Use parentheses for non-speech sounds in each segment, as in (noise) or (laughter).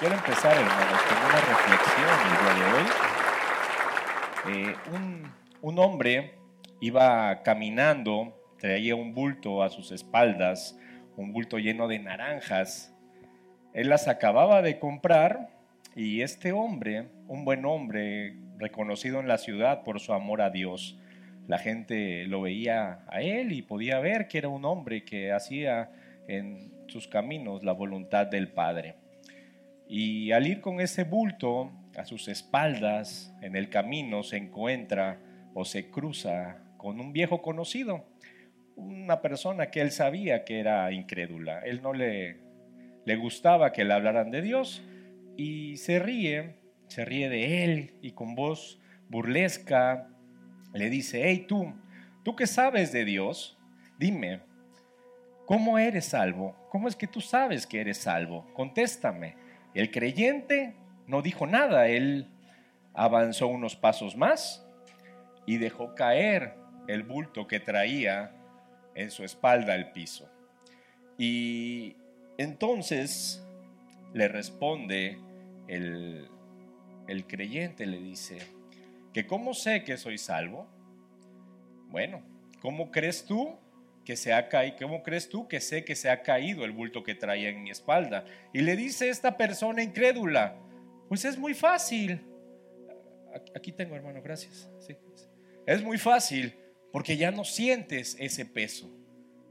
Quiero empezar, hermanos, con una reflexión el día de hoy. Eh, un, un hombre iba caminando, traía un bulto a sus espaldas, un bulto lleno de naranjas. Él las acababa de comprar y este hombre, un buen hombre, reconocido en la ciudad por su amor a Dios, la gente lo veía a él y podía ver que era un hombre que hacía en sus caminos la voluntad del Padre. Y al ir con ese bulto a sus espaldas en el camino se encuentra o se cruza con un viejo conocido, una persona que él sabía que era incrédula. Él no le, le gustaba que le hablaran de Dios y se ríe, se ríe de él y con voz burlesca le dice, hey tú, tú que sabes de Dios, dime, ¿cómo eres salvo? ¿Cómo es que tú sabes que eres salvo? Contéstame. El creyente no dijo nada, él avanzó unos pasos más y dejó caer el bulto que traía en su espalda al piso. Y entonces le responde el, el creyente, le dice, que cómo sé que soy salvo. Bueno, ¿cómo crees tú que se ha caído, ¿cómo crees tú que sé que se ha caído el bulto que traía en mi espalda? Y le dice esta persona incrédula, pues es muy fácil. Aquí tengo, hermano, gracias. Es muy fácil porque ya no sientes ese peso.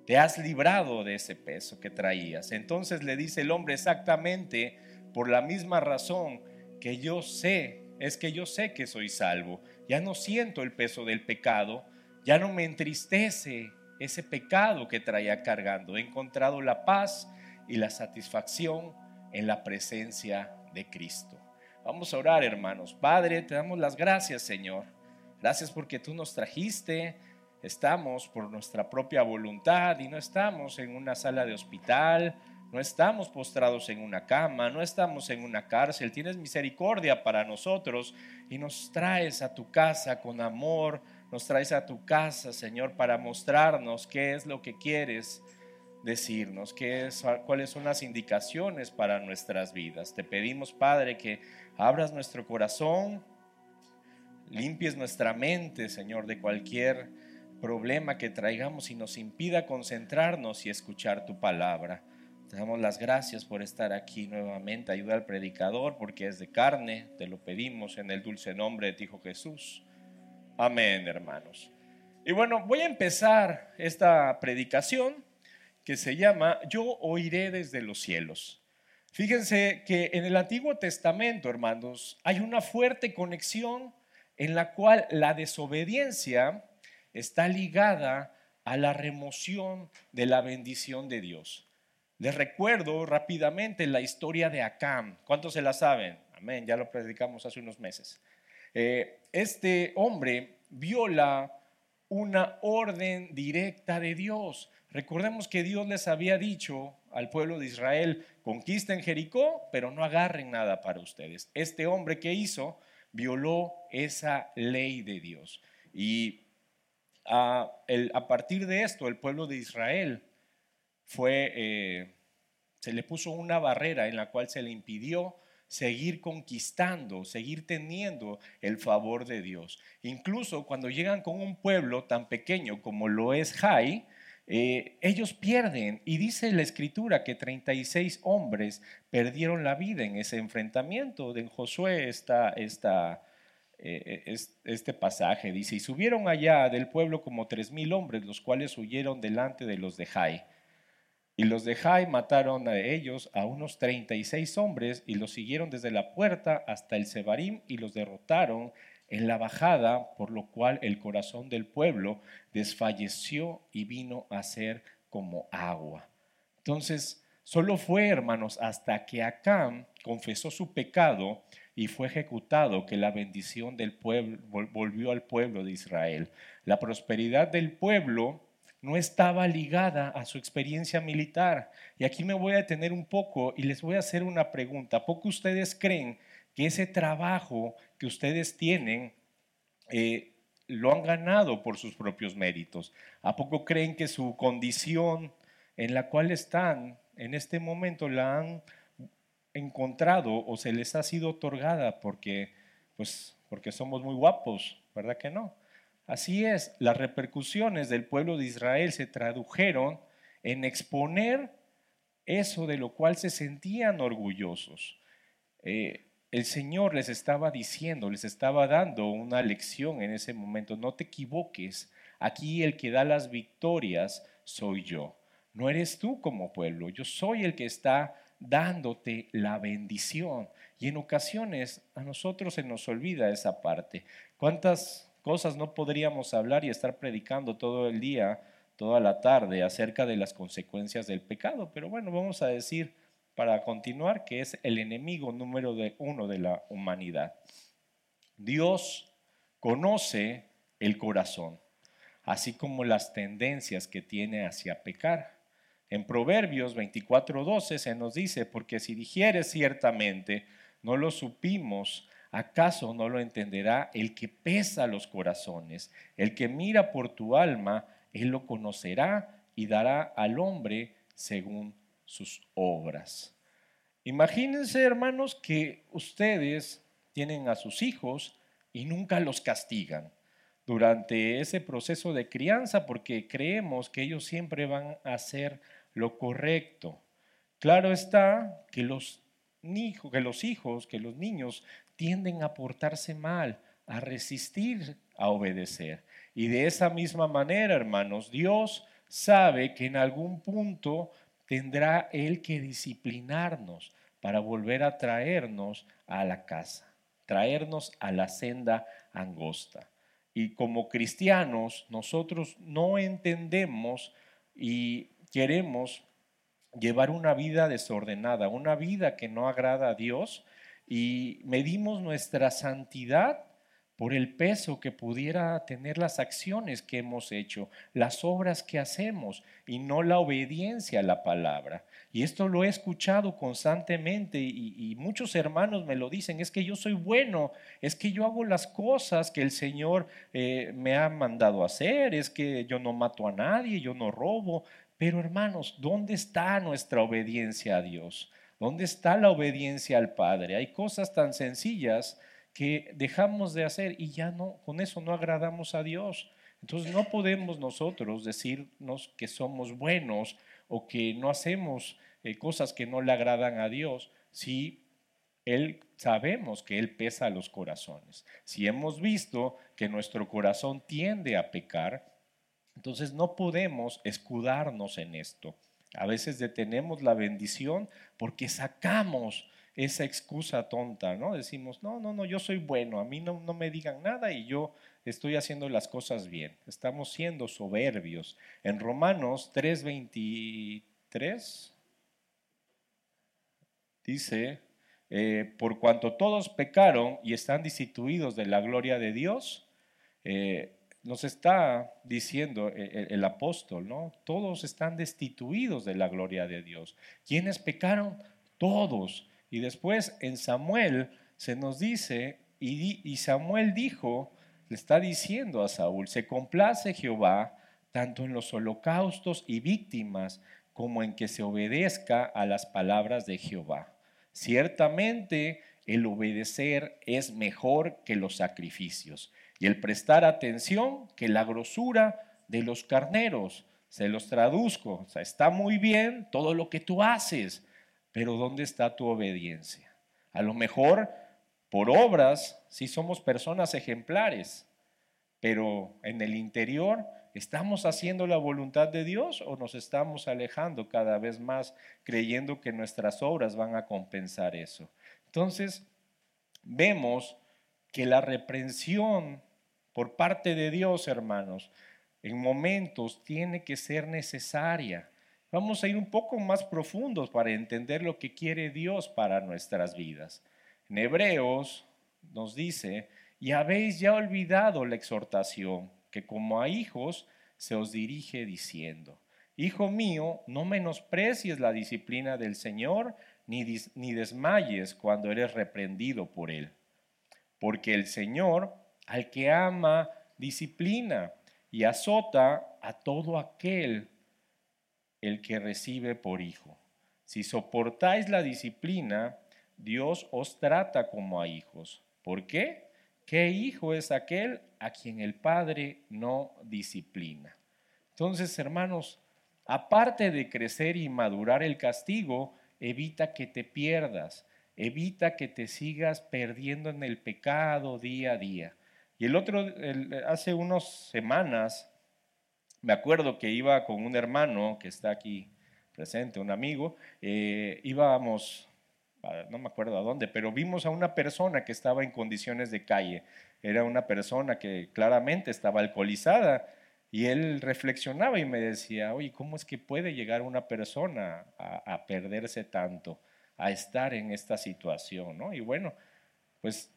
Te has librado de ese peso que traías. Entonces le dice el hombre exactamente por la misma razón que yo sé, es que yo sé que soy salvo. Ya no siento el peso del pecado, ya no me entristece ese pecado que traía cargando. He encontrado la paz y la satisfacción en la presencia de Cristo. Vamos a orar, hermanos. Padre, te damos las gracias, Señor. Gracias porque tú nos trajiste. Estamos por nuestra propia voluntad y no estamos en una sala de hospital, no estamos postrados en una cama, no estamos en una cárcel. Tienes misericordia para nosotros y nos traes a tu casa con amor, nos traes a tu casa, Señor, para mostrarnos qué es lo que quieres decirnos, qué es, cuáles son las indicaciones para nuestras vidas. Te pedimos, Padre, que abras nuestro corazón, limpies nuestra mente, Señor, de cualquier problema que traigamos y nos impida concentrarnos y escuchar tu palabra. Te damos las gracias por estar aquí nuevamente. Ayuda al predicador porque es de carne. Te lo pedimos en el dulce nombre de ti, Hijo Jesús. Amén, hermanos. Y bueno, voy a empezar esta predicación que se llama Yo oiré desde los cielos. Fíjense que en el Antiguo Testamento, hermanos, hay una fuerte conexión en la cual la desobediencia está ligada a la remoción de la bendición de Dios. Les recuerdo rápidamente la historia de Acam. ¿Cuántos se la saben? Amén, ya lo predicamos hace unos meses. Eh, este hombre viola una orden directa de Dios. Recordemos que Dios les había dicho al pueblo de Israel, conquisten Jericó, pero no agarren nada para ustedes. Este hombre que hizo violó esa ley de Dios. Y a, a partir de esto, el pueblo de Israel fue, eh, se le puso una barrera en la cual se le impidió seguir conquistando, seguir teniendo el favor de Dios. Incluso cuando llegan con un pueblo tan pequeño como lo es Jai, eh, ellos pierden. Y dice la escritura que 36 hombres perdieron la vida en ese enfrentamiento. De Josué eh, este pasaje. Dice, y subieron allá del pueblo como tres mil hombres, los cuales huyeron delante de los de Jai. Y los de Jai mataron a ellos a unos 36 hombres y los siguieron desde la puerta hasta el Sebarim y los derrotaron en la bajada, por lo cual el corazón del pueblo desfalleció y vino a ser como agua. Entonces, solo fue, hermanos, hasta que Acán confesó su pecado y fue ejecutado que la bendición del pueblo volvió al pueblo de Israel. La prosperidad del pueblo no estaba ligada a su experiencia militar. Y aquí me voy a detener un poco y les voy a hacer una pregunta. poco ustedes creen que ese trabajo que ustedes tienen eh, lo han ganado por sus propios méritos? ¿A poco creen que su condición en la cual están en este momento la han encontrado o se les ha sido otorgada porque, pues, porque somos muy guapos, ¿verdad que no? Así es, las repercusiones del pueblo de Israel se tradujeron en exponer eso de lo cual se sentían orgullosos. Eh, el Señor les estaba diciendo, les estaba dando una lección en ese momento, no te equivoques, aquí el que da las victorias soy yo, no eres tú como pueblo, yo soy el que está dándote la bendición. Y en ocasiones a nosotros se nos olvida esa parte. ¿Cuántas cosas no podríamos hablar y estar predicando todo el día, toda la tarde acerca de las consecuencias del pecado? Pero bueno, vamos a decir para continuar que es el enemigo número uno de la humanidad. Dios conoce el corazón, así como las tendencias que tiene hacia pecar. En Proverbios 24:12 se nos dice, porque si dijeres ciertamente, no lo supimos, ¿acaso no lo entenderá el que pesa los corazones? El que mira por tu alma, él lo conocerá y dará al hombre según sus obras. Imagínense, hermanos, que ustedes tienen a sus hijos y nunca los castigan durante ese proceso de crianza porque creemos que ellos siempre van a hacer lo correcto. Claro está que los, que los hijos, que los niños tienden a portarse mal, a resistir a obedecer. Y de esa misma manera, hermanos, Dios sabe que en algún punto tendrá Él que disciplinarnos para volver a traernos a la casa, traernos a la senda angosta. Y como cristianos, nosotros no entendemos y queremos llevar una vida desordenada, una vida que no agrada a Dios y medimos nuestra santidad por el peso que pudiera tener las acciones que hemos hecho, las obras que hacemos y no la obediencia a la palabra. Y esto lo he escuchado constantemente y, muchos hermanos me lo dicen, es que yo soy bueno, es que yo hago las cosas que el Señor eh, me ha mandado hacer, es que yo no mato a nadie, yo no robo, pero hermanos, ¿dónde está nuestra obediencia a Dios? ¿Dónde está la obediencia al Padre? Hay cosas tan sencillas que dejamos de hacer y ya no, con eso no agradamos a Dios. Entonces no podemos nosotros decirnos que somos buenos o que no hacemos eh, cosas que no le agradan a Dios si Él sabemos que Él pesa los corazones. Si hemos visto que nuestro corazón tiende a pecar, entonces no podemos escudarnos en esto. A veces detenemos la bendición porque sacamos esa excusa tonta, ¿no? Decimos, no, no, no, yo soy bueno, a mí no, no me digan nada y yo estoy haciendo las cosas bien. Estamos siendo soberbios. En Romanos 3:23 dice, eh, por cuanto todos pecaron y están destituidos de la gloria de Dios, eh, nos está diciendo el, apóstol, ¿no? Todos están destituidos de la gloria de Dios. ¿Quiénes pecaron? Todos. Y después en Samuel se nos dice, y, y Samuel dijo, le está diciendo a Saúl, se complace Jehová tanto en los holocaustos y víctimas como en que se obedezca a las palabras de Jehová. Ciertamente el obedecer es mejor que los sacrificios y el prestar atención que la grosura de los carneros. Se los traduzco, o sea, está muy bien todo lo que tú haces, pero ¿dónde está tu obediencia? A lo mejor por obras sí somos personas ejemplares, pero en el interior ¿Estamos haciendo la voluntad de Dios o nos estamos alejando cada vez más creyendo que nuestras obras van a compensar eso? Entonces, vemos que la reprensión por parte de Dios, hermanos, en momentos tiene que ser necesaria. Vamos a ir un poco más profundos para entender lo que quiere Dios para nuestras vidas. En Hebreos nos dice, y habéis ya olvidado la exhortación, que como a hijos se os dirige diciendo, Hijo mío, no menosprecies la disciplina del Señor, ni, ni desmayes cuando eres reprendido por Él. Porque el Señor al que ama, disciplina y azota a todo aquel el que recibe por hijo. Si soportáis la disciplina, Dios os trata como a hijos. ¿Por qué? ¿Qué hijo es aquel a quien el Padre no disciplina? Entonces, hermanos, aparte de crecer y madurar el castigo, evita que te pierdas, evita que te sigas perdiendo en el pecado día a día. Y el otro, hace unas semanas, me acuerdo que iba con un hermano que está aquí presente, un amigo, eh, íbamos, no me acuerdo a dónde, pero vimos a una persona que estaba en condiciones de calle. Era una persona que claramente estaba alcoholizada y él reflexionaba y me decía, oye, ¿cómo es que puede llegar una persona a, perderse tanto, a estar en esta situación? ¿no? Y bueno, pues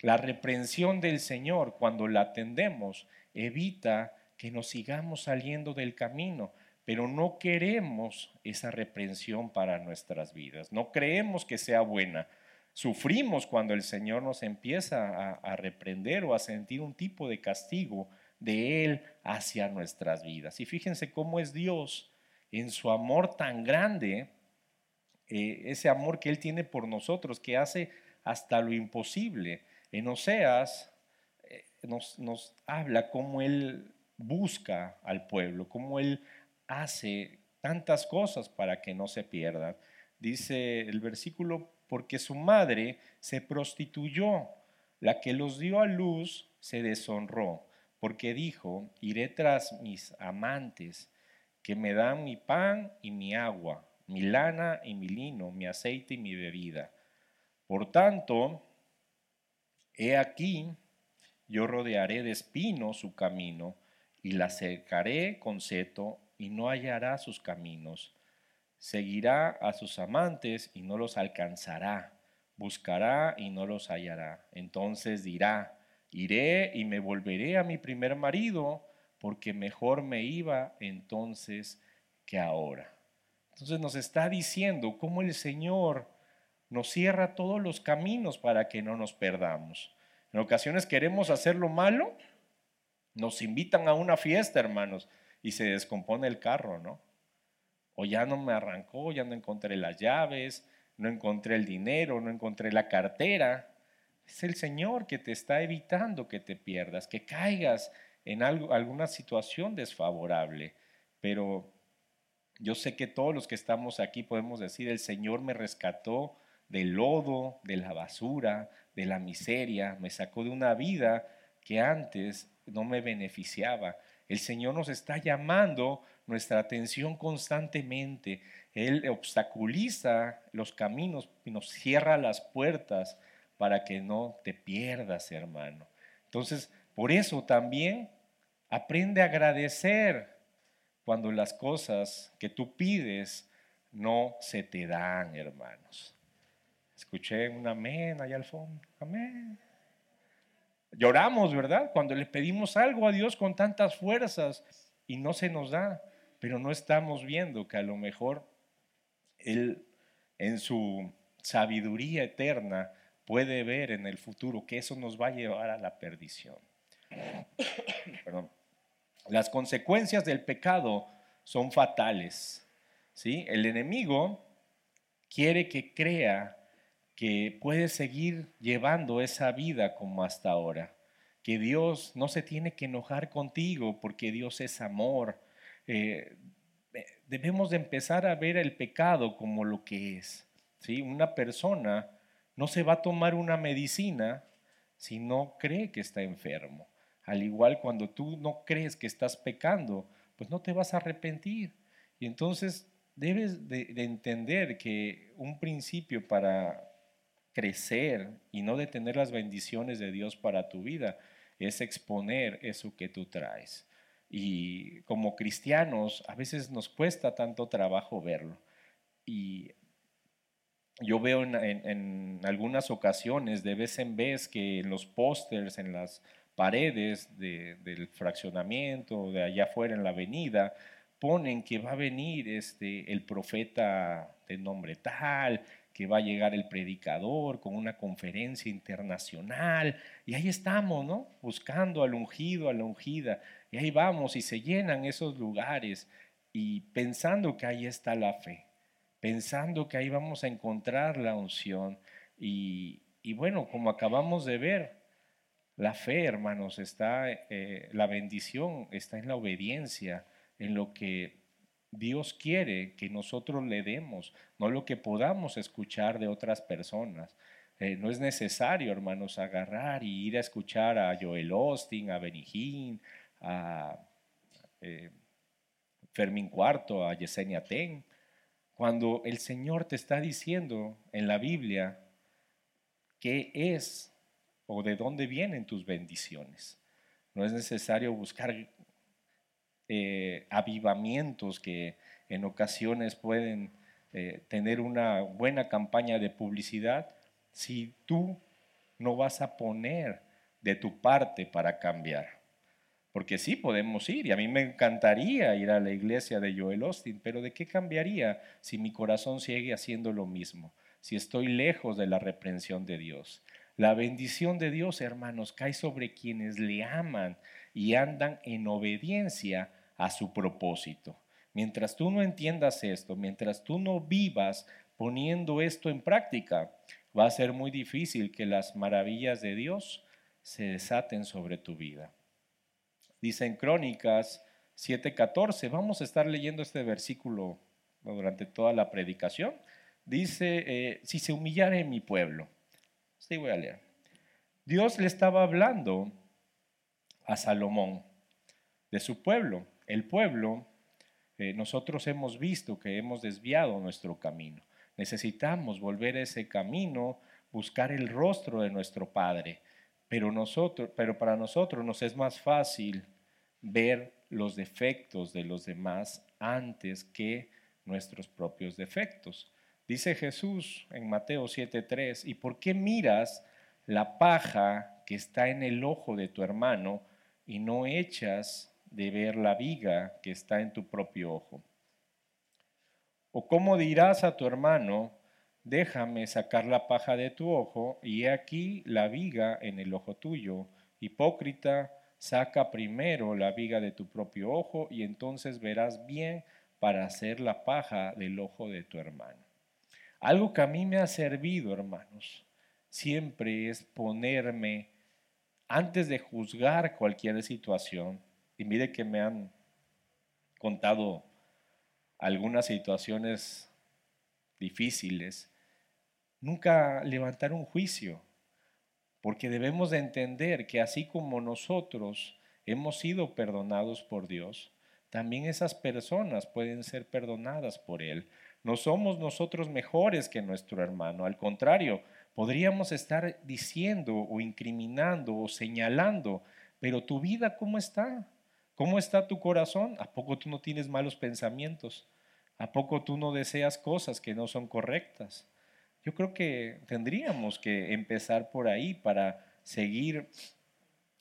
la reprensión del Señor cuando la atendemos evita que nos sigamos saliendo del camino, pero no queremos esa reprensión para nuestras vidas, no creemos que sea buena. Sufrimos cuando el Señor nos empieza a, reprender o a sentir un tipo de castigo de Él hacia nuestras vidas. Y fíjense cómo es Dios en su amor tan grande, eh, ese amor que Él tiene por nosotros, que hace hasta lo imposible. En Oseas eh, nos, nos habla cómo Él busca al pueblo, cómo Él hace tantas cosas para que no se pierdan. Dice el versículo, porque su madre se prostituyó, la que los dio a luz se deshonró, porque dijo, iré tras mis amantes, que me dan mi pan y mi agua, mi lana y mi lino, mi aceite y mi bebida. Por tanto, he aquí, yo rodearé de espinos su camino, y la cercaré con seto y no hallará sus caminos. Seguirá a sus amantes y no los alcanzará. Buscará y no los hallará. Entonces dirá, iré y me volveré a mi primer marido, porque mejor me iba entonces que ahora. Entonces nos está diciendo cómo el Señor nos cierra todos los caminos para que no nos perdamos. En ocasiones queremos hacer lo malo nos invitan a una fiesta, hermanos, y se descompone el carro, ¿no? O ya no me arrancó, ya no encontré las llaves, no encontré el dinero, no encontré la cartera. Es el Señor que te está evitando que te pierdas, que caigas en alguna situación desfavorable. Pero yo sé que todos los que estamos aquí podemos decir, el Señor me rescató del lodo, de la basura, de la miseria, me sacó de una vida que antes no me beneficiaba. El Señor nos está llamando nuestra atención constantemente. Él obstaculiza los caminos y nos cierra las puertas para que no te pierdas, hermano. Entonces, por eso también aprende a agradecer cuando las cosas que tú pides no se te dan, hermanos. Escuché un amén allá al fondo. Amén. Lloramos, ¿verdad? Cuando le pedimos algo a Dios con tantas fuerzas y no se nos da, pero no estamos viendo que a lo mejor Él en su sabiduría eterna puede ver en el futuro que eso nos va a llevar a la perdición. (coughs) Las consecuencias del pecado son fatales. ¿sí? El enemigo quiere que crea que puedes seguir llevando esa vida como hasta ahora, que Dios no se tiene que enojar contigo porque Dios es amor. Eh, debemos de empezar a ver el pecado como lo que es. ¿sí? Una persona no se va a tomar una medicina si no cree que está enfermo. Al igual cuando tú no crees que estás pecando, pues no te vas a arrepentir. Y entonces debes de entender que un principio para crecer y no detener las bendiciones de Dios para tu vida, es exponer eso que tú traes. Y como cristianos, a veces nos cuesta tanto trabajo verlo. Y yo veo en, algunas ocasiones, de vez en vez, que en los pósters, en las paredes del fraccionamiento, de allá afuera en la avenida, ponen que va a venir este, el profeta de nombre tal, que va a llegar el predicador con una conferencia internacional. Y ahí estamos, ¿no? Buscando al ungido, a la ungida. Y ahí vamos y se llenan esos lugares y pensando que ahí está la fe, pensando que ahí vamos a encontrar la unción. Y, bueno, como acabamos de ver, la fe, hermanos, está, eh, la bendición está en la obediencia, en lo que Dios quiere que nosotros le demos, no lo que podamos escuchar de otras personas. Eh, no es necesario, hermanos, agarrar y ir a escuchar a Joel Austin, a Benijín, a eh, Fermín Cuarto, a Yesenia Ten. Cuando el Señor te está diciendo en la Biblia qué es o de dónde vienen tus bendiciones. No es necesario buscar eh, avivamientos que en ocasiones pueden eh, tener una buena campaña de publicidad si tú no vas a poner de tu parte para cambiar. Porque sí podemos ir, y a mí me encantaría ir a la iglesia de Joel Austin, pero ¿de qué cambiaría si mi corazón sigue haciendo lo mismo? Si estoy lejos de la reprensión de Dios. La bendición de Dios, hermanos, cae sobre quienes le aman y andan en obediencia a su propósito. Mientras tú no entiendas esto, mientras tú no vivas poniendo esto en práctica, va a ser muy difícil que las maravillas de Dios se desaten sobre tu vida. Dice en Crónicas 7:14, vamos a estar leyendo este versículo durante toda la predicación. Dice, eh, si se humillara en mi pueblo. Sí, voy a leer. Dios le estaba hablando a Salomón de su pueblo el pueblo, eh, nosotros hemos visto que hemos desviado nuestro camino. Necesitamos volver a ese camino, buscar el rostro de nuestro Padre. Pero, nosotros, pero para nosotros nos es más fácil ver los defectos de los demás antes que nuestros propios defectos. Dice Jesús en Mateo 7:3, ¿y por qué miras la paja que está en el ojo de tu hermano y no echas de ver la viga que está en tu propio ojo? ¿O cómo dirás a tu hermano, déjame sacar la paja de tu ojo y he aquí la viga en el ojo tuyo? Hipócrita, saca primero la viga de tu propio ojo y entonces verás bien para hacer la paja del ojo de tu hermano. Algo que a mí me ha servido, hermanos, siempre es ponerme, antes de juzgar cualquier situación, y mire que me han contado algunas situaciones difíciles. Nunca levantar un juicio, porque debemos de entender que así como nosotros hemos sido perdonados por Dios, también esas personas pueden ser perdonadas por Él. No somos nosotros mejores que nuestro hermano, al contrario, podríamos estar diciendo o incriminando o señalando, pero tu vida ¿cómo está? ¿Cómo está tu corazón? ¿A poco tú no tienes malos pensamientos? ¿A poco tú no deseas cosas que no son correctas? Yo creo que tendríamos que empezar por ahí para seguir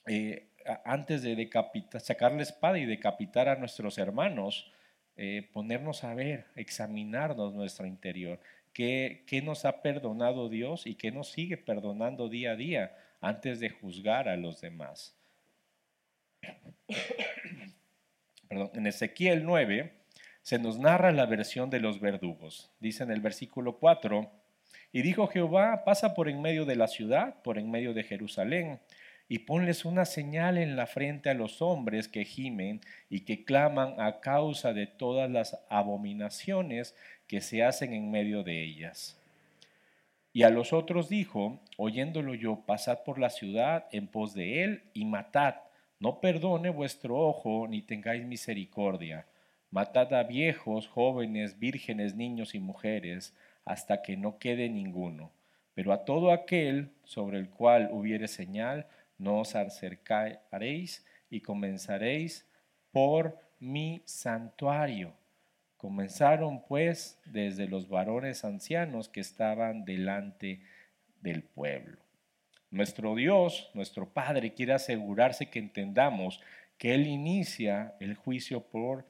eh, antes de decapitar, sacar la espada y decapitar a nuestros hermanos, eh, ponernos a ver, examinarnos nuestro interior. ¿Qué, ¿Qué nos ha perdonado Dios y qué nos sigue perdonando día a día antes de juzgar a los demás? En Ezequiel 9 se nos narra la versión de los verdugos. Dice en el versículo 4, y dijo Jehová, pasa por en medio de la ciudad, por en medio de Jerusalén, y ponles una señal en la frente a los hombres que gimen y que claman a causa de todas las abominaciones que se hacen en medio de ellas. Y a los otros dijo, oyéndolo yo, pasad por la ciudad en pos de él y matad no perdone vuestro ojo, ni tengáis misericordia. Matad a viejos, jóvenes, vírgenes, niños y mujeres, hasta que no quede ninguno. Pero a todo aquel sobre el cual hubiere señal, no os acercaréis y comenzaréis por mi santuario. Comenzaron pues desde los varones ancianos que estaban delante del pueblo. Nuestro Dios, nuestro Padre, quiere asegurarse que entendamos que Él inicia el juicio por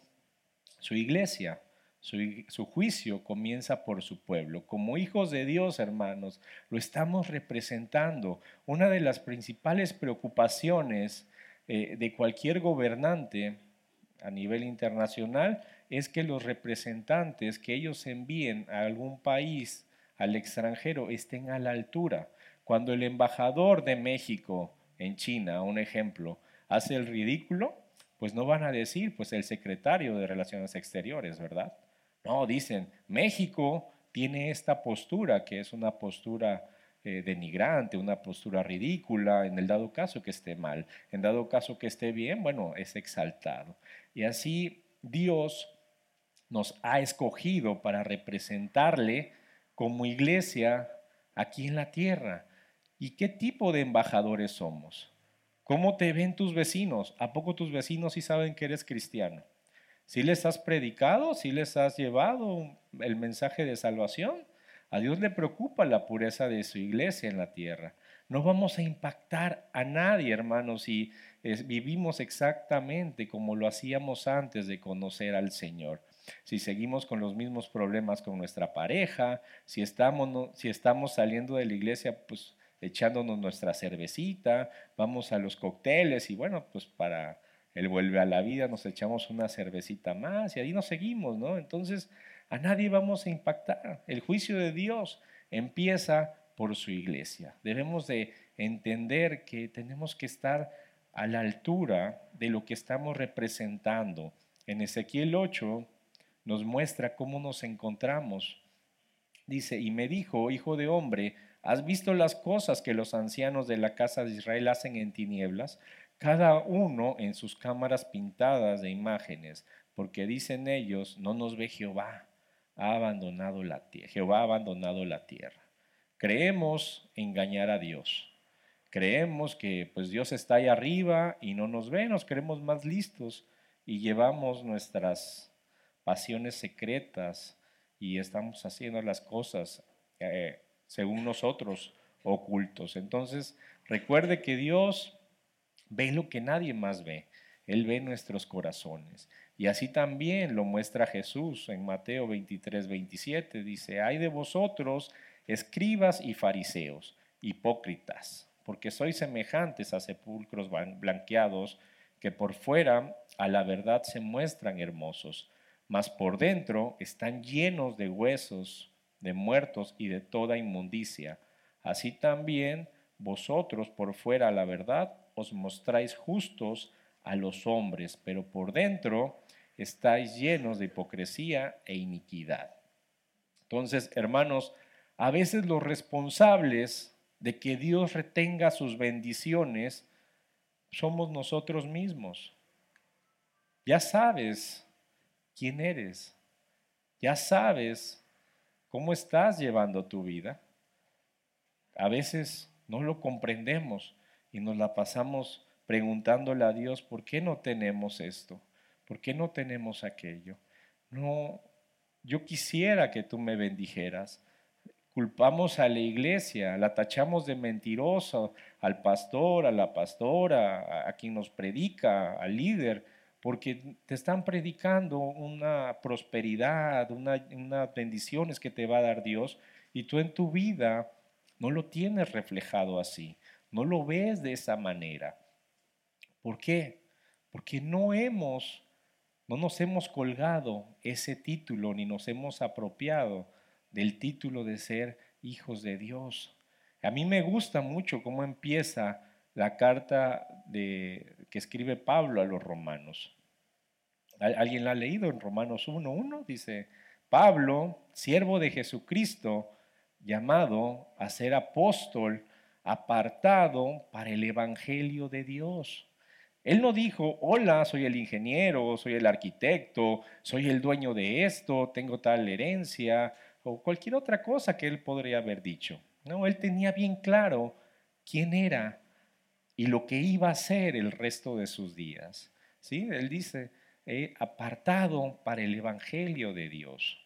su iglesia. Su, juicio comienza por su pueblo. Como hijos de Dios, hermanos, lo estamos representando. Una de las principales preocupaciones eh, de cualquier gobernante a nivel internacional es que los representantes que ellos envíen a algún país al extranjero, estén a la altura. Cuando el embajador de México en China, un ejemplo, hace el ridículo, pues no van a decir, pues el secretario de Relaciones Exteriores, ¿verdad? No, dicen, México tiene esta postura, que es una postura eh, denigrante, una postura ridícula, en el dado caso que esté mal, en dado caso que esté bien, bueno, es exaltado. Y así Dios nos ha escogido para representarle como iglesia aquí en la tierra. ¿Y qué tipo de embajadores somos? ¿Cómo te ven tus vecinos? ¿A poco tus vecinos sí saben que eres cristiano? ¿Sí les has predicado? ¿Sí les has llevado el mensaje de salvación? A Dios le preocupa la pureza de su iglesia en la tierra. No vamos a impactar a nadie, hermanos, si vivimos exactamente como lo hacíamos antes de conocer al Señor. Si seguimos con los mismos problemas con nuestra pareja, si estamos, si estamos saliendo de la iglesia, pues echándonos nuestra cervecita, vamos a los cócteles y bueno, pues para el vuelve a la vida nos echamos una cervecita más y ahí nos seguimos, ¿no? Entonces a nadie vamos a impactar. El juicio de Dios empieza por su iglesia. Debemos de entender que tenemos que estar a la altura de lo que estamos representando. En Ezequiel 8 nos muestra cómo nos encontramos. Dice, y me dijo, hijo de hombre, ¿Has visto las cosas que los ancianos de la casa de Israel hacen en tinieblas? Cada uno en sus cámaras pintadas de imágenes, porque dicen ellos, no nos ve Jehová, ha abandonado la tierra. Jehová ha abandonado la tierra. Creemos engañar a Dios. Creemos que pues Dios está ahí arriba y no nos ve, nos creemos más listos y llevamos nuestras pasiones secretas y estamos haciendo las cosas eh, según nosotros, ocultos. Entonces, recuerde que Dios ve lo que nadie más ve. Él ve nuestros corazones. Y así también lo muestra Jesús en Mateo 23, 27. Dice, hay de vosotros, escribas y fariseos, hipócritas, porque sois semejantes a sepulcros blanqueados, que por fuera a la verdad se muestran hermosos, mas por dentro están llenos de huesos de muertos y de toda inmundicia. Así también vosotros por fuera la verdad os mostráis justos a los hombres, pero por dentro estáis llenos de hipocresía e iniquidad. Entonces, hermanos, a veces los responsables de que Dios retenga sus bendiciones somos nosotros mismos. Ya sabes quién eres. Ya sabes ¿Cómo estás llevando tu vida? A veces no lo comprendemos y nos la pasamos preguntándole a Dios, ¿por qué no tenemos esto? ¿Por qué no tenemos aquello? No, yo quisiera que tú me bendijeras. Culpamos a la iglesia, la tachamos de mentiroso al pastor, a la pastora, a, quien nos predica, al líder porque te están predicando una prosperidad, unas bendiciones que te va a dar Dios y tú en tu vida no lo tienes reflejado así, no lo ves de esa manera. ¿Por qué? Porque no hemos, no nos hemos colgado ese título ni nos hemos apropiado del título de ser hijos de Dios. A mí me gusta mucho cómo empieza la carta que escribe Pablo a los romanos. ¿Alguien la ha leído en Romanos 1.1? Dice, Pablo, siervo de Jesucristo, llamado a ser apóstol, apartado para el Evangelio de Dios. Él no dijo, hola, soy el ingeniero, soy el arquitecto, soy el dueño de esto, tengo tal herencia, o cualquier otra cosa que él podría haber dicho. No, él tenía bien claro quién era y lo que iba a hacer el resto de sus días. ¿Sí? Él dice, apartado para el Evangelio de Dios.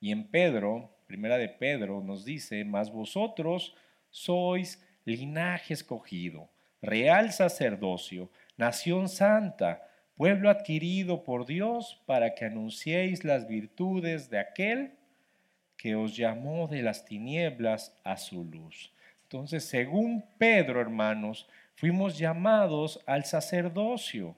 Y en Pedro, primera de Pedro, nos dice, mas vosotros sois linaje escogido, real sacerdocio, nación santa, pueblo adquirido por Dios para que anunciéis las virtudes de aquel que os llamó de las tinieblas a su luz. Entonces, según Pedro, hermanos, fuimos llamados al sacerdocio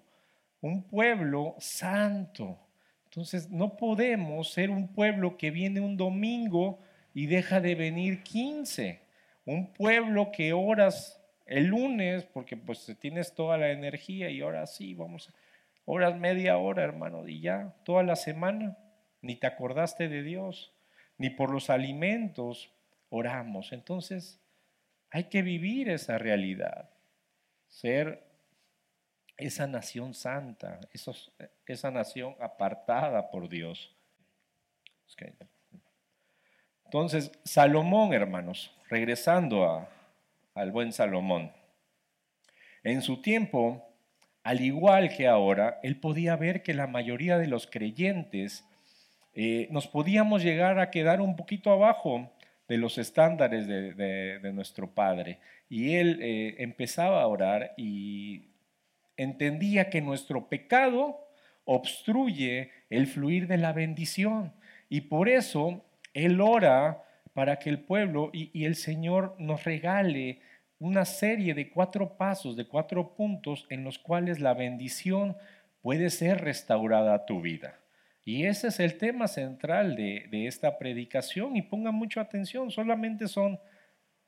un pueblo santo. Entonces no podemos ser un pueblo que viene un domingo y deja de venir 15. Un pueblo que oras el lunes porque pues tienes toda la energía y ahora sí, vamos, oras media hora, hermano, y ya, toda la semana, ni te acordaste de Dios, ni por los alimentos oramos. Entonces, hay que vivir esa realidad, ser esa nación santa, esa nación apartada por Dios. Entonces, Salomón, hermanos, regresando al buen Salomón, en su tiempo, al igual que ahora, él podía ver que la mayoría de los creyentes eh, nos podíamos llegar a quedar un poquito abajo de los estándares de, nuestro Padre. Y él eh, empezaba a orar y entendía que nuestro pecado obstruye el fluir de la bendición. Y por eso Él ora para que el pueblo y, el Señor nos regale una serie de cuatro pasos, de cuatro puntos en los cuales la bendición puede ser restaurada a tu vida. Y ese es el tema central de, de esta predicación y pongan mucha atención, solamente son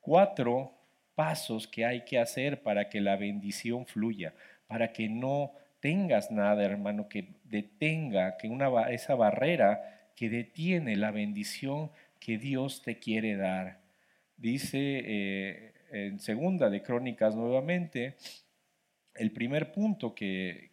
cuatro pasos que hay que hacer para que la bendición fluya, para que no tengas nada, hermano, que detenga, que una, esa barrera que detiene la bendición que Dios te quiere dar. Dice eh, en segunda de Crónicas nuevamente, el primer punto que,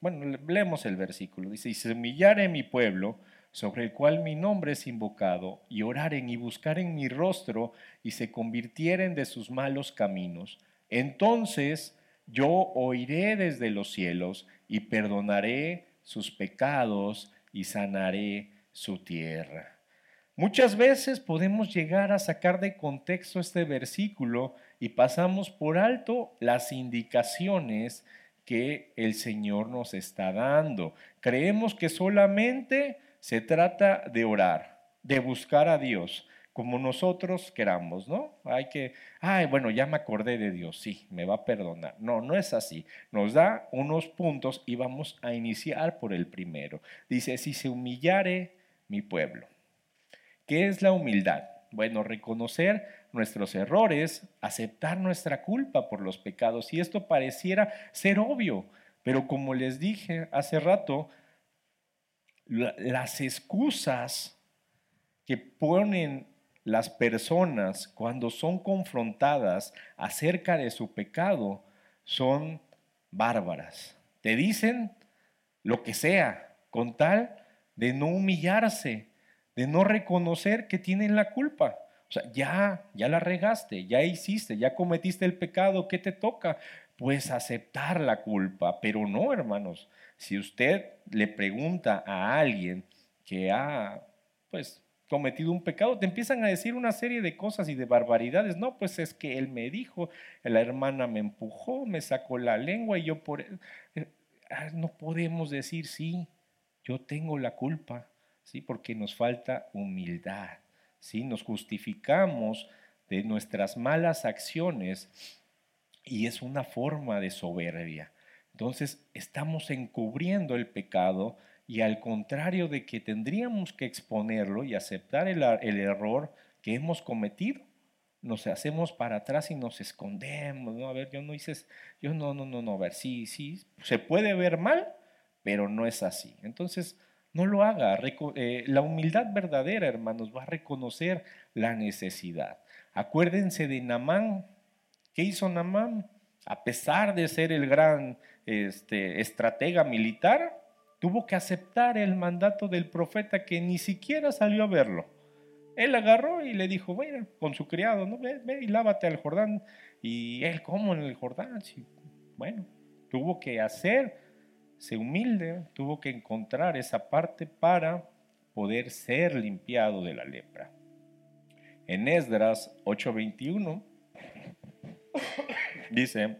bueno, leemos el versículo, dice, y se humillare mi pueblo, sobre el cual mi nombre es invocado, y oraren y buscaren mi rostro, y se convirtieren de sus malos caminos, entonces yo oiré desde los cielos y perdonaré sus pecados y sanaré su tierra. Muchas veces podemos llegar a sacar de contexto este versículo y pasamos por alto las indicaciones que el Señor nos está dando. Creemos que solamente se trata de orar, de buscar a Dios, como nosotros queramos, ¿no? Hay que, ay, bueno, ya me acordé de Dios, sí, me va a perdonar. No, no es así. Nos da unos puntos y vamos a iniciar por el primero. Dice, si se humillare mi pueblo. ¿Qué es la humildad? Bueno, reconocer nuestros errores, aceptar nuestra culpa por los pecados. Y esto pareciera ser obvio, pero como les dije hace rato, las excusas que ponen las personas cuando son confrontadas acerca de su pecado son bárbaras. Te dicen lo que sea con tal de no humillarse, de no reconocer que tienen la culpa. O sea, ya, ya la regaste, ya hiciste, ya cometiste el pecado, ¿qué te toca? Pues aceptar la culpa, pero no, hermanos. Si usted le pregunta a alguien que ha, pues, cometido un pecado, te empiezan a decir una serie de cosas y de barbaridades. No, pues es que él me dijo, la hermana me empujó, me sacó la lengua y yo por... Eh, ah, no podemos decir, sí, yo tengo la culpa, ¿sí? Porque nos falta humildad, ¿sí? Nos justificamos de nuestras malas acciones y es una forma de soberbia. Entonces, estamos encubriendo el pecado y al contrario de que tendríamos que exponerlo y aceptar el, error que hemos cometido, nos hacemos para atrás y nos escondemos, ¿no? A ver, yo no hice, yo no, no, no, no, a ver, sí, sí, se puede ver mal, pero no es así. Entonces, no lo haga. Eh, la humildad verdadera, hermanos, va a reconocer la necesidad. Acuérdense de Namán. ¿Qué hizo Namán? A pesar de ser el gran este, estratega militar, tuvo que aceptar el mandato del profeta que ni siquiera salió a verlo. Él agarró y le dijo, bueno, con su criado, ¿no? ve, y lávate al Jordán. Y él, ¿cómo en el Jordán? bueno, tuvo que hacerse humilde, tuvo que encontrar esa parte para poder ser limpiado de la lepra. En Esdras 8:21 dice,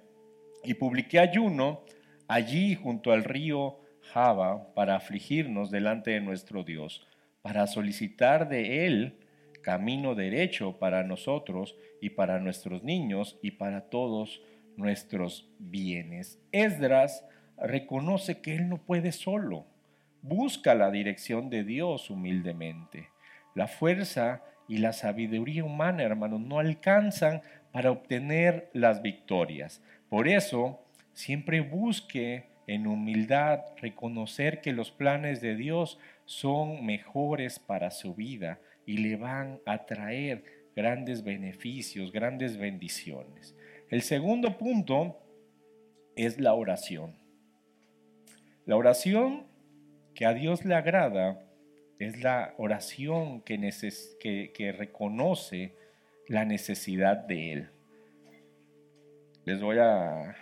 y publiqué ayuno allí junto al río Java para afligirnos delante de nuestro Dios, para solicitar de Él camino derecho para nosotros y para nuestros niños y para todos nuestros bienes. Esdras reconoce que él no puede solo, busca la dirección de Dios humildemente. La fuerza y la sabiduría humana, hermanos, no alcanzan para obtener las victorias. Por eso, siempre busque en humildad reconocer que los planes de Dios son mejores para su vida y le van a traer grandes beneficios, grandes bendiciones. El segundo punto es la oración. La oración que a Dios le agrada es la oración que, reconoce la necesidad de Él. Les voy a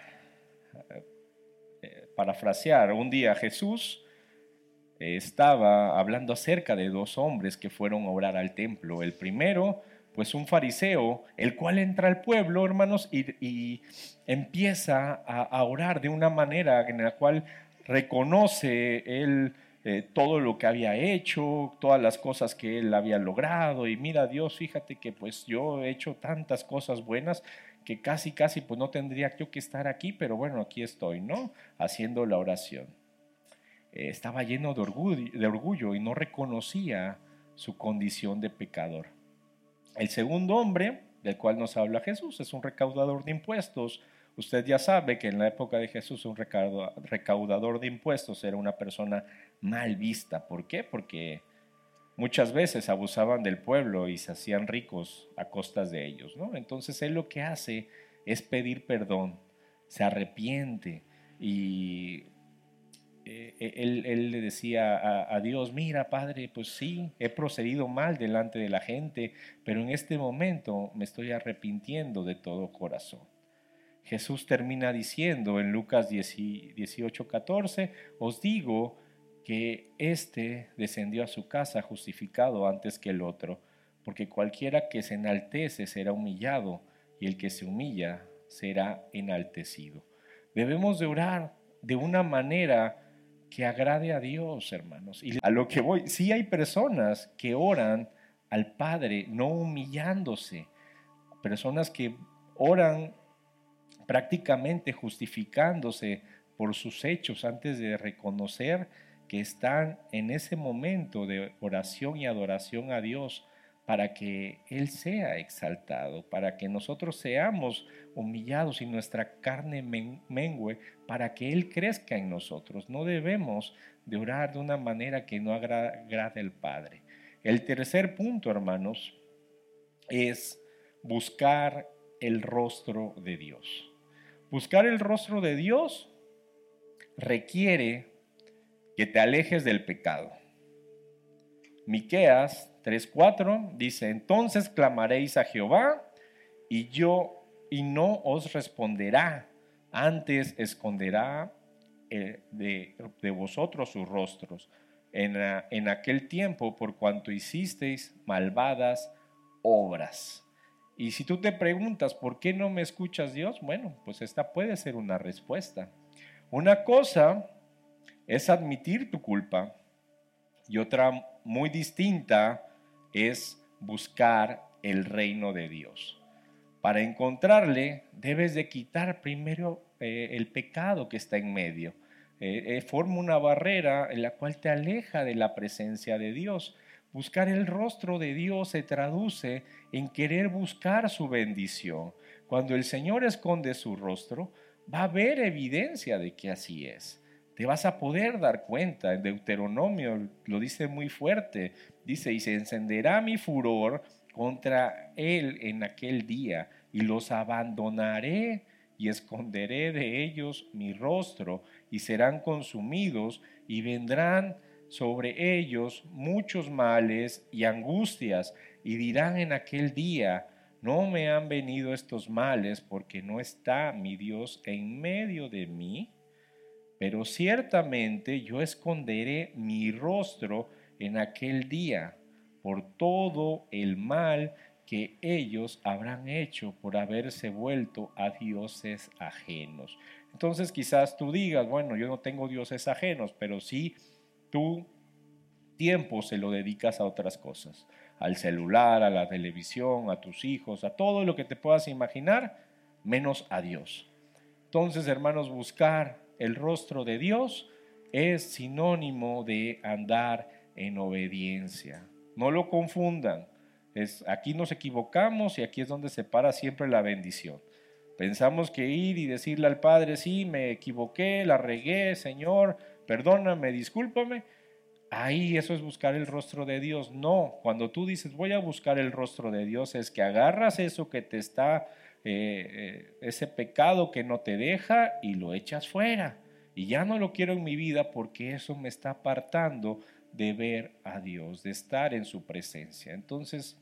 eh, parafrasear. Un día Jesús estaba hablando acerca de dos hombres que fueron a orar al templo. El primero, pues un fariseo, el cual entra al pueblo, hermanos, y, empieza a, orar de una manera en la cual reconoce él eh, todo lo que había hecho, todas las cosas que él había logrado, y mira Dios, fíjate que pues yo he hecho tantas cosas buenas que casi, casi pues no tendría yo que estar aquí, pero bueno, aquí estoy, ¿no? Haciendo la oración. Eh, estaba lleno de orgullo, de orgullo y no reconocía su condición de pecador. El segundo hombre, del cual nos habla Jesús, es un recaudador de impuestos. Usted ya sabe que en la época de Jesús un recaudador de impuestos era una persona mal vista. ¿Por qué? Porque muchas veces abusaban del pueblo y se hacían ricos a costas de ellos. Entonces él lo que hace es pedir perdón, se arrepiente y eh, él, le decía a, Dios, mira Padre, pues sí, he procedido mal delante de la gente, pero en este momento me estoy arrepintiendo de todo corazón. Jesús termina diciendo en Lucas 18, 14, os digo que éste descendió a su casa justificado antes que el otro, porque cualquiera que se enaltece será humillado, y el que se humilla será enaltecido. Debemos de orar de una manera que agrade a Dios, hermanos. Y a lo que voy, sí hay personas que oran al Padre no humillándose, personas que oran prácticamente justificándose por sus hechos antes de reconocer que están en ese momento de oración y adoración a Dios para que Él sea exaltado, para que nosotros seamos humillados y nuestra carne mengue, para que Él crezca en nosotros. No debemos de orar de una manera que no agrade al Padre. El tercer punto, hermanos, es buscar el rostro de Dios. Buscar el rostro de Dios requiere que te alejes del pecado. Miqueas 3:4 dice, "Entonces clamaréis a Jehová y yo y no os responderá, antes esconderá eh, de, vosotros sus rostros en, en aquel tiempo por cuanto hicisteis malvadas obras." Y si tú te preguntas, ¿por qué no me escuchas Dios? Bueno, pues esta puede ser una respuesta. Una cosa es admitir tu culpa y otra muy distinta es buscar el reino de Dios. Para encontrarle debes de quitar primero eh, el pecado que está en medio. Eh, eh, forma una barrera en la cual te aleja de la presencia de Dios. Buscar el rostro de Dios se traduce en querer buscar su bendición. Cuando el Señor esconde su rostro, va a haber evidencia de que así es te vas a poder dar cuenta. En Deuteronomio lo dice muy fuerte. Dice, y se encenderá mi furor contra él en aquel día, y los abandonaré y esconderé de ellos mi rostro, y serán consumidos, y vendrán sobre ellos muchos males y angustias, y dirán en aquel día, no me han venido estos males porque no está mi Dios en medio de mí pero ciertamente yo esconderé mi rostro en aquel día por todo el mal que ellos habrán hecho por haberse vuelto a dioses ajenos. Entonces quizás tú digas, bueno, yo no tengo dioses ajenos, pero sí tu tiempo se lo dedicas a otras cosas, al celular, a la televisión, a tus hijos, a todo lo que te puedas imaginar, menos a Dios. Entonces, hermanos, buscar el rostro de Dios es sinónimo de andar en obediencia. No lo confundan. Es, aquí nos equivocamos y aquí es donde se para siempre la bendición. Pensamos que ir y decirle al Padre, sí, me equivoqué, la regué, Señor, perdóname, discúlpame. Ahí eso es buscar el rostro de Dios. No, cuando tú dices voy a buscar el rostro de Dios es que agarras eso que te está, eh, eh, ese pecado que no te deja y lo echas fuera. Y ya no lo quiero en mi vida porque eso me está apartando de ver a Dios, de estar en su presencia. Entonces,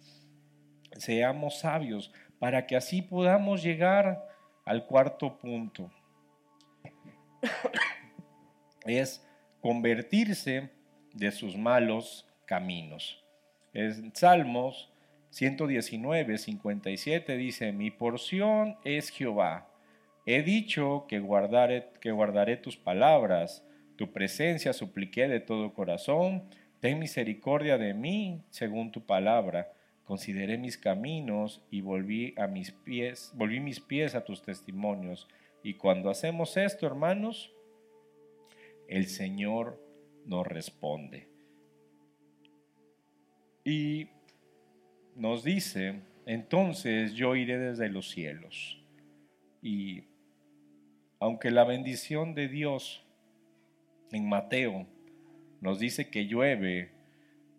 seamos sabios para que así podamos llegar al cuarto punto. Es convertirse de sus malos caminos. En Salmos 119, 57 dice, mi porción es Jehová. He dicho que guardaré, que guardaré tus palabras, tu presencia supliqué de todo corazón, ten misericordia de mí según tu palabra. Consideré mis caminos y volví a mis pies, volví mis pies a tus testimonios. Y cuando hacemos esto, hermanos, el Señor nos responde. Y nos dice, entonces yo iré desde los cielos. Y aunque la bendición de Dios en Mateo nos dice que llueve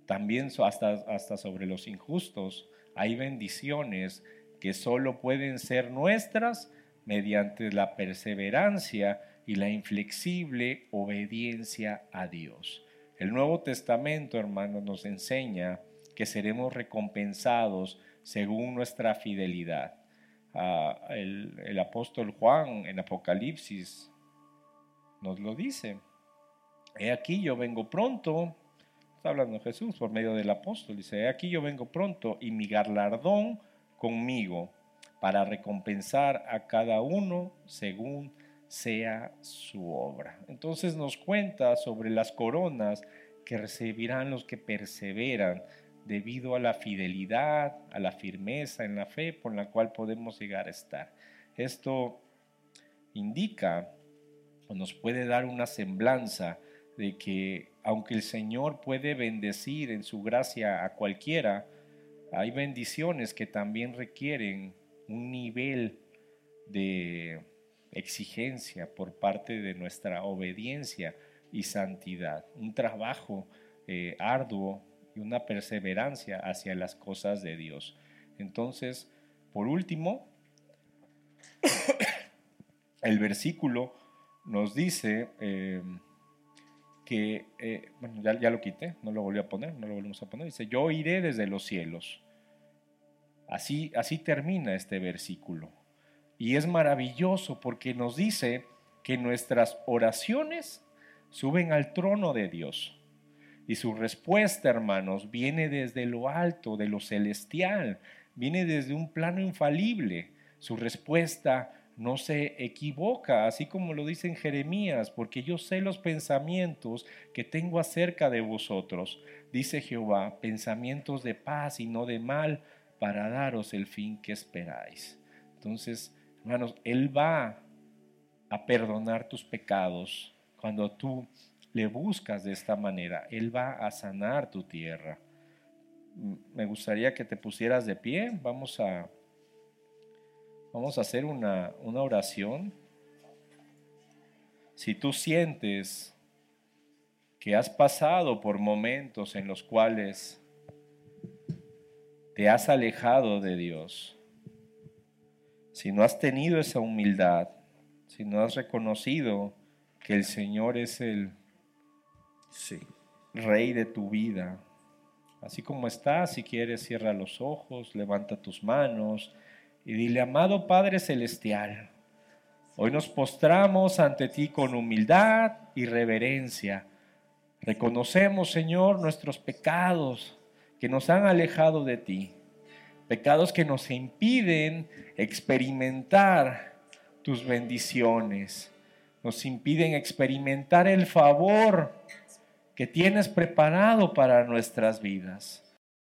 también hasta, hasta sobre los injustos, hay bendiciones que solo pueden ser nuestras mediante la perseverancia y la inflexible obediencia a Dios. El Nuevo Testamento, hermanos, nos enseña que seremos recompensados según nuestra fidelidad. Ah, el, apóstol Juan en Apocalipsis nos lo dice. He aquí yo vengo pronto, está hablando Jesús por medio del apóstol, dice, he aquí yo vengo pronto y mi galardón conmigo para recompensar a cada uno según sea su obra. Entonces nos cuenta sobre las coronas que recibirán los que perseveran debido a la fidelidad, a la firmeza en la fe por la cual podemos llegar a estar. Esto indica o nos puede dar una semblanza de que aunque el Señor puede bendecir en su gracia a cualquiera, hay bendiciones que también requieren un nivel de exigencia por parte de nuestra obediencia y santidad, un trabajo eh, arduo y una perseverancia hacia las cosas de Dios. Entonces, por último, (coughs) el versículo nos dice eh, que, eh, bueno, ya, ya, lo quité, no lo volví a poner, no lo volvemos a poner, dice, yo iré desde los cielos. Así, así termina este versículo. Y es maravilloso porque nos dice que nuestras oraciones suben al trono de Dios. Y su respuesta, hermanos, viene desde lo alto, de lo celestial, viene desde un plano infalible. Su respuesta no se equivoca, así como lo dice en Jeremías, porque yo sé los pensamientos que tengo acerca de vosotros, dice Jehová, pensamientos de paz y no de mal, para daros el fin que esperáis. Entonces, Hermanos, Él va a perdonar tus pecados cuando tú le buscas de esta manera. Él va a sanar tu tierra. Me gustaría que te pusieras de pie. Vamos a, vamos a hacer una, una oración. Si tú sientes que has pasado por momentos en los cuales te has alejado de Dios, si no has tenido esa humildad, si no has reconocido que el Señor es el rey de tu vida, así como estás, si quieres, cierra los ojos, levanta tus manos y dile, amado Padre Celestial, hoy nos postramos ante ti con humildad y reverencia. Reconocemos, Señor, nuestros pecados que nos han alejado de ti pecados que nos impiden experimentar tus bendiciones, nos impiden experimentar el favor que tienes preparado para nuestras vidas.